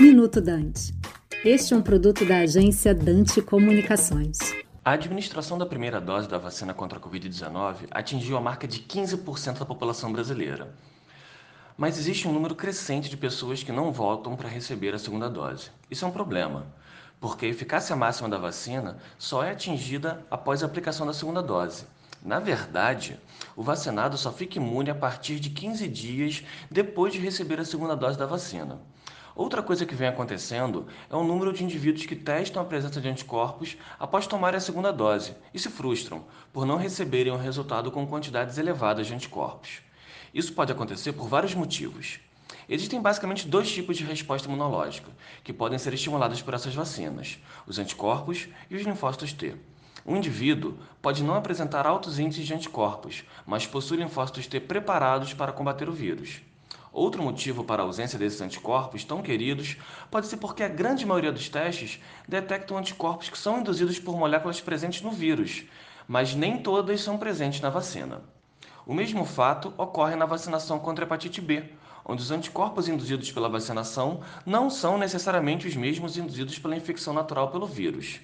Minuto Dante. Este é um produto da agência Dante Comunicações. A administração da primeira dose da vacina contra a Covid-19 atingiu a marca de 15% da população brasileira. Mas existe um número crescente de pessoas que não voltam para receber a segunda dose. Isso é um problema, porque a eficácia máxima da vacina só é atingida após a aplicação da segunda dose. Na verdade, o vacinado só fica imune a partir de 15 dias depois de receber a segunda dose da vacina. Outra coisa que vem acontecendo é o número de indivíduos que testam a presença de anticorpos após tomar a segunda dose e se frustram por não receberem o resultado com quantidades elevadas de anticorpos. Isso pode acontecer por vários motivos. Existem basicamente dois tipos de resposta imunológica que podem ser estimulados por essas vacinas: os anticorpos e os linfócitos T. Um indivíduo pode não apresentar altos índices de anticorpos, mas possui linfócitos T preparados para combater o vírus. Outro motivo para a ausência desses anticorpos tão queridos pode ser porque a grande maioria dos testes detectam anticorpos que são induzidos por moléculas presentes no vírus, mas nem todas são presentes na vacina. O mesmo fato ocorre na vacinação contra a hepatite B, onde os anticorpos induzidos pela vacinação não são necessariamente os mesmos induzidos pela infecção natural pelo vírus.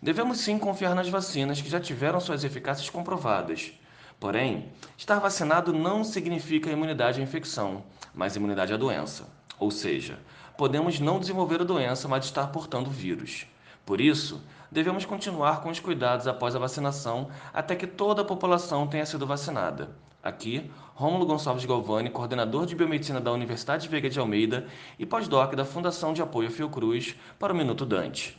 Devemos sim confiar nas vacinas que já tiveram suas eficácias comprovadas. Porém, estar vacinado não significa imunidade à infecção, mas imunidade à doença. Ou seja, podemos não desenvolver a doença, mas estar portando vírus. Por isso, devemos continuar com os cuidados após a vacinação até que toda a população tenha sido vacinada. Aqui, Rômulo Gonçalves Galvani, coordenador de biomedicina da Universidade Veiga de Almeida e pós-doc da Fundação de Apoio Fiocruz, para o Minuto Dante.